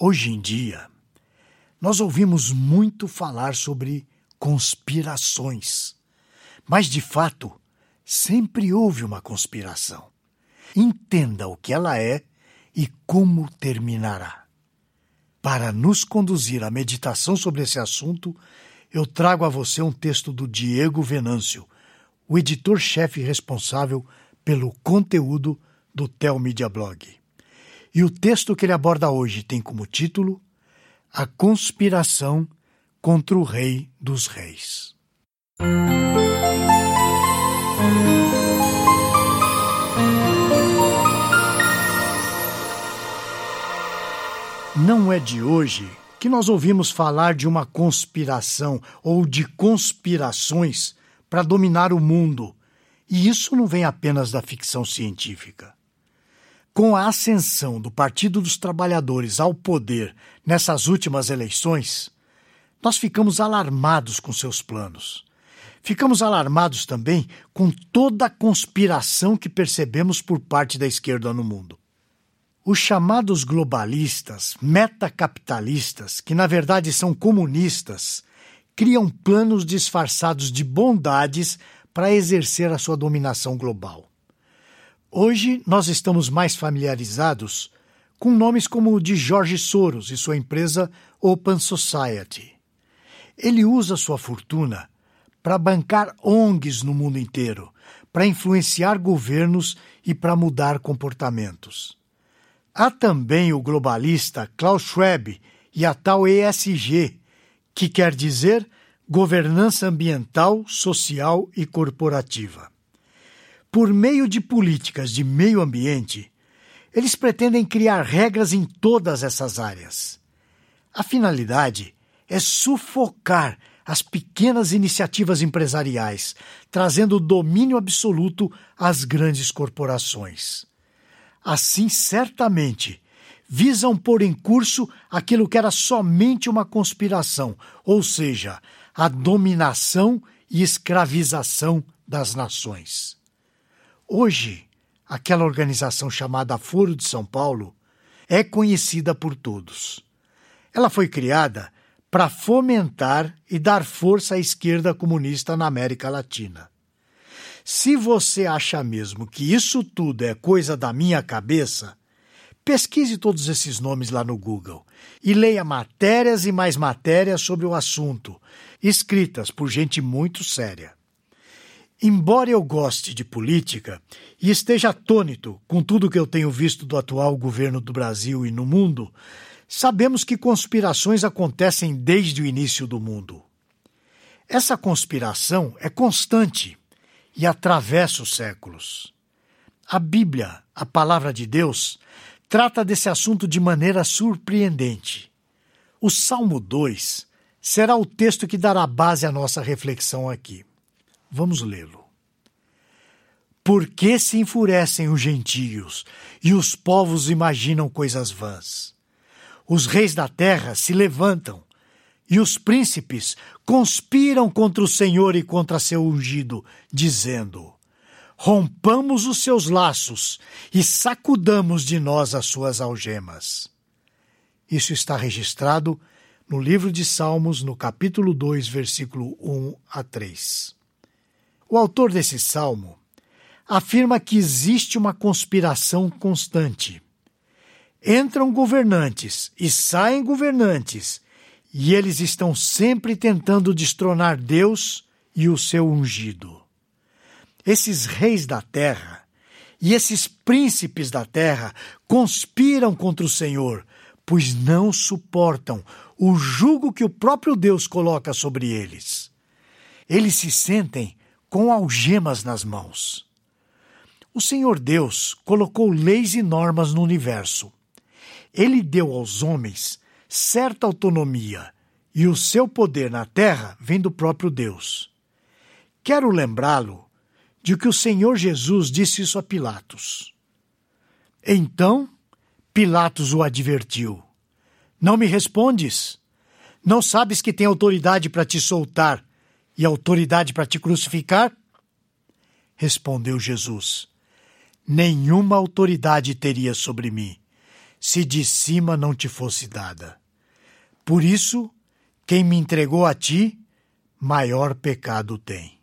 Hoje em dia, nós ouvimos muito falar sobre conspirações, mas de fato, sempre houve uma conspiração. Entenda o que ela é e como terminará. Para nos conduzir à meditação sobre esse assunto, eu trago a você um texto do Diego Venâncio, o editor-chefe responsável pelo conteúdo do Telmídia Blog. E o texto que ele aborda hoje tem como título A Conspiração contra o Rei dos Reis. Não é de hoje que nós ouvimos falar de uma conspiração ou de conspirações para dominar o mundo, e isso não vem apenas da ficção científica. Com a ascensão do Partido dos Trabalhadores ao poder nessas últimas eleições, nós ficamos alarmados com seus planos. Ficamos alarmados também com toda a conspiração que percebemos por parte da esquerda no mundo. Os chamados globalistas, metacapitalistas, que na verdade são comunistas, criam planos disfarçados de bondades para exercer a sua dominação global. Hoje nós estamos mais familiarizados com nomes como o de George Soros e sua empresa Open Society. Ele usa sua fortuna para bancar ONGs no mundo inteiro, para influenciar governos e para mudar comportamentos. Há também o globalista Klaus Schwab e a tal ESG, que quer dizer governança ambiental, social e corporativa. Por meio de políticas de meio ambiente, eles pretendem criar regras em todas essas áreas. A finalidade é sufocar as pequenas iniciativas empresariais, trazendo domínio absoluto às grandes corporações. Assim, certamente, visam pôr em curso aquilo que era somente uma conspiração, ou seja, a dominação e escravização das nações. Hoje, aquela organização chamada Foro de São Paulo é conhecida por todos. Ela foi criada para fomentar e dar força à esquerda comunista na América Latina. Se você acha mesmo que isso tudo é coisa da minha cabeça, pesquise todos esses nomes lá no Google e leia matérias e mais matérias sobre o assunto, escritas por gente muito séria. Embora eu goste de política e esteja atônito com tudo que eu tenho visto do atual governo do Brasil e no mundo, sabemos que conspirações acontecem desde o início do mundo. Essa conspiração é constante e atravessa os séculos. A Bíblia, a palavra de Deus, trata desse assunto de maneira surpreendente. O Salmo 2 será o texto que dará base à nossa reflexão aqui. Vamos lê-lo. Por que se enfurecem os gentios e os povos imaginam coisas vãs? Os reis da terra se levantam e os príncipes conspiram contra o Senhor e contra seu ungido, dizendo: Rompamos os seus laços e sacudamos de nós as suas algemas. Isso está registrado no livro de Salmos, no capítulo 2, versículo 1 a 3. O autor desse salmo afirma que existe uma conspiração constante. Entram governantes e saem governantes, e eles estão sempre tentando destronar Deus e o seu ungido. Esses reis da terra e esses príncipes da terra conspiram contra o Senhor, pois não suportam o jugo que o próprio Deus coloca sobre eles. Eles se sentem com algemas nas mãos. O Senhor Deus colocou leis e normas no universo. Ele deu aos homens certa autonomia e o seu poder na terra vem do próprio Deus. Quero lembrá-lo de que o Senhor Jesus disse isso a Pilatos. Então Pilatos o advertiu: Não me respondes? Não sabes que tem autoridade para te soltar e autoridade para te crucificar? Respondeu Jesus: Nenhuma autoridade teria sobre mim, se de cima não te fosse dada. Por isso, quem me entregou a ti, maior pecado tem.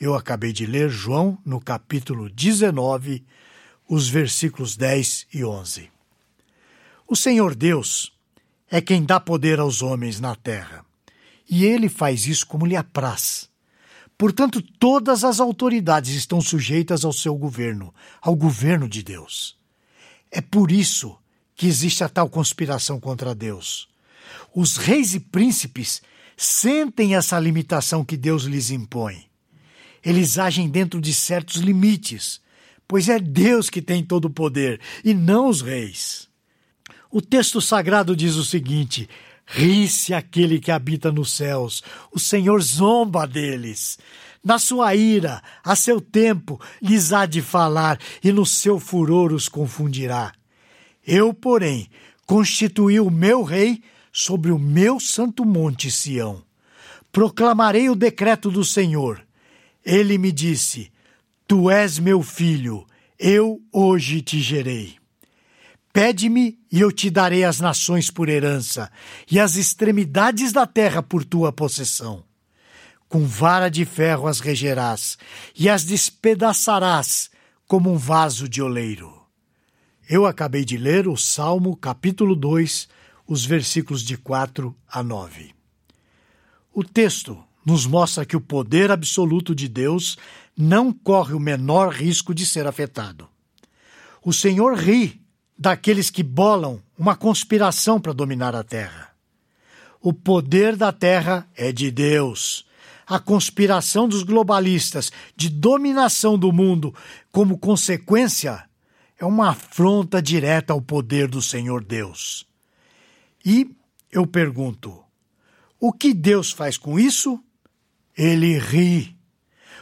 Eu acabei de ler João no capítulo 19, os versículos 10 e 11. O Senhor Deus é quem dá poder aos homens na terra, e ele faz isso como lhe apraz. Portanto, todas as autoridades estão sujeitas ao seu governo, ao governo de Deus. É por isso que existe a tal conspiração contra Deus. Os reis e príncipes sentem essa limitação que Deus lhes impõe. Eles agem dentro de certos limites, pois é Deus que tem todo o poder e não os reis. O texto sagrado diz o seguinte: Ri-se aquele que habita nos céus, o Senhor zomba deles. Na sua ira, a seu tempo, lhes há de falar, e no seu furor os confundirá. Eu, porém, constituí o meu rei sobre o meu santo monte Sião. Proclamarei o decreto do Senhor. Ele me disse: Tu és meu filho, eu hoje te gerei. Pede-me e eu te darei as nações por herança e as extremidades da terra por tua possessão. Com vara de ferro as regerás e as despedaçarás como um vaso de oleiro. Eu acabei de ler o Salmo capítulo 2, os versículos de 4 a 9. O texto nos mostra que o poder absoluto de Deus não corre o menor risco de ser afetado. O Senhor ri daqueles que bolam uma conspiração para dominar a terra. O poder da terra é de Deus. A conspiração dos globalistas de dominação do mundo, como consequência, é uma afronta direta ao poder do Senhor Deus. E eu pergunto: o que Deus faz com isso? Ele ri.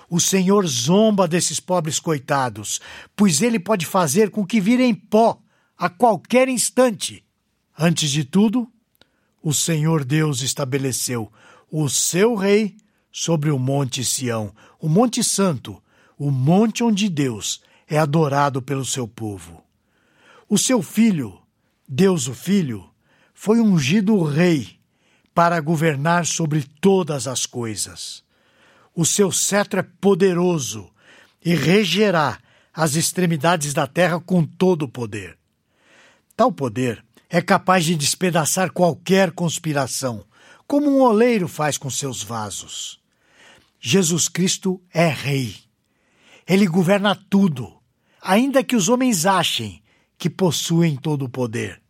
O Senhor zomba desses pobres coitados, pois ele pode fazer com que virem pó a qualquer instante. Antes de tudo, o Senhor Deus estabeleceu o seu rei sobre o Monte Sião, o Monte Santo, o monte onde Deus é adorado pelo seu povo. O seu filho, Deus o Filho, foi ungido rei para governar sobre todas as coisas. O seu cetro é poderoso e regerá as extremidades da terra com todo o poder. Tal poder é capaz de despedaçar qualquer conspiração, como um oleiro faz com seus vasos. Jesus Cristo é Rei. Ele governa tudo, ainda que os homens achem que possuem todo o poder.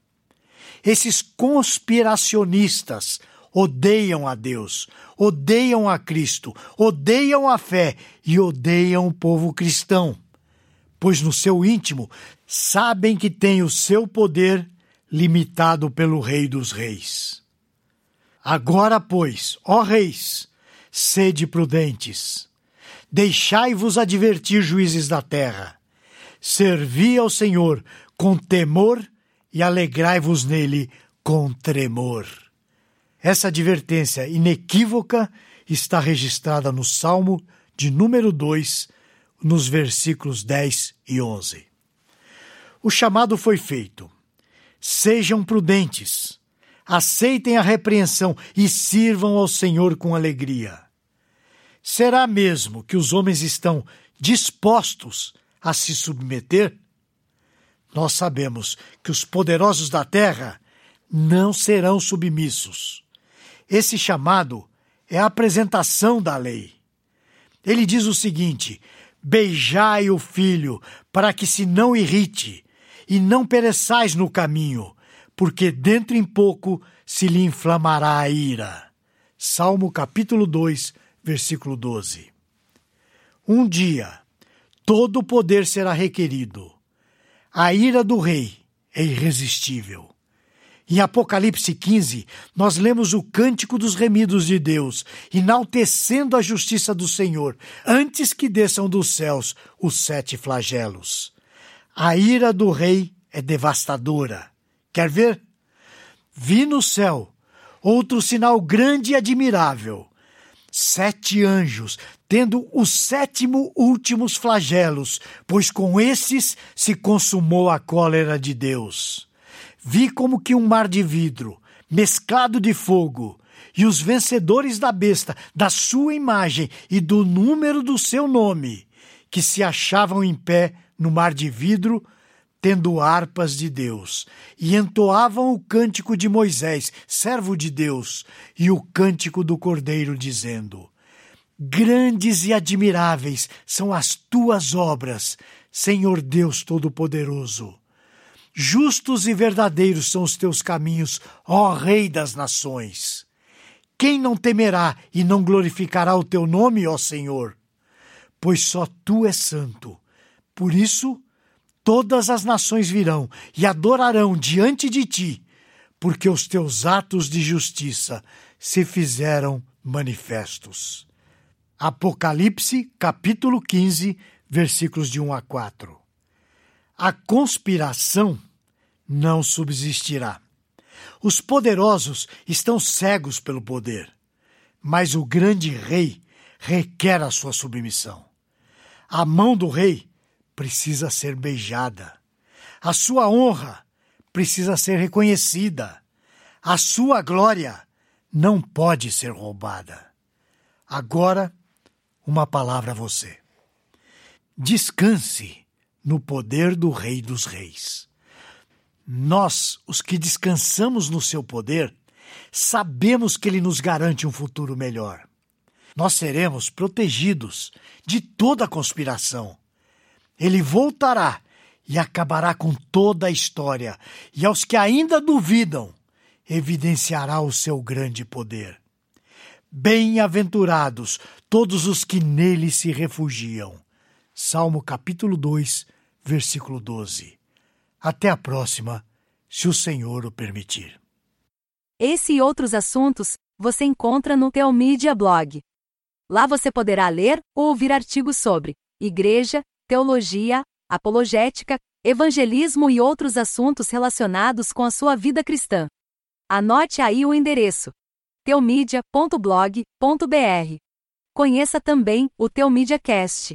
Esses conspiracionistas odeiam a Deus, odeiam a Cristo, odeiam a fé e odeiam o povo cristão pois no seu íntimo sabem que têm o seu poder limitado pelo Rei dos Reis. Agora, pois, ó reis, sede prudentes, deixai-vos advertir juízes da terra, servi ao Senhor com temor e alegrai-vos nele com tremor. Essa advertência inequívoca está registrada no Salmo de número 2, nos versículos 10 e 11. O chamado foi feito. Sejam prudentes, aceitem a repreensão e sirvam ao Senhor com alegria. Será mesmo que os homens estão dispostos a se submeter? Nós sabemos que os poderosos da terra não serão submissos. Esse chamado é a apresentação da lei. Ele diz o seguinte: Beijai o filho, para que se não irrite, e não pereçais no caminho, porque dentro em pouco se lhe inflamará a ira. Salmo capítulo 2, versículo 12. Um dia, todo o poder será requerido. A ira do rei é irresistível. Em Apocalipse 15, nós lemos o cântico dos remidos de Deus, enaltecendo a justiça do Senhor, antes que desçam dos céus os sete flagelos. A ira do rei é devastadora. Quer ver? Vi no céu outro sinal grande e admirável. Sete anjos, tendo os sétimo últimos flagelos, pois com esses se consumou a cólera de Deus Vi como que um mar de vidro, mesclado de fogo, e os vencedores da besta, da sua imagem e do número do seu nome, que se achavam em pé no mar de vidro, tendo harpas de Deus, e entoavam o cântico de Moisés, servo de Deus, e o cântico do Cordeiro, dizendo: Grandes e admiráveis são as tuas obras, Senhor Deus Todo-Poderoso. Justos e verdadeiros são os teus caminhos, ó Rei das nações. Quem não temerá e não glorificará o teu nome, ó Senhor? Pois só tu és santo. Por isso, todas as nações virão e adorarão diante de ti, porque os teus atos de justiça se fizeram manifestos. Apocalipse, capítulo 15, versículos de 1 a 4. A conspiração não subsistirá. Os poderosos estão cegos pelo poder, mas o grande rei requer a sua submissão. A mão do rei precisa ser beijada. A sua honra precisa ser reconhecida. A sua glória não pode ser roubada. Agora, uma palavra a você. Descanse no poder do Rei dos Reis. Nós, os que descansamos no seu poder, sabemos que ele nos garante um futuro melhor. Nós seremos protegidos de toda conspiração. Ele voltará e acabará com toda a história, e aos que ainda duvidam, evidenciará o seu grande poder. Bem-aventurados todos os que nele se refugiam. Salmo capítulo 2, versículo 12. Até a próxima, se o Senhor o permitir. Esse e outros assuntos você encontra no Teomídia Blog. Lá você poderá ler ou ouvir artigos sobre igreja, teologia, apologética, evangelismo e outros assuntos relacionados com a sua vida cristã. Anote aí o endereço teomedia.blog.br. Conheça também o Teomídia Cast,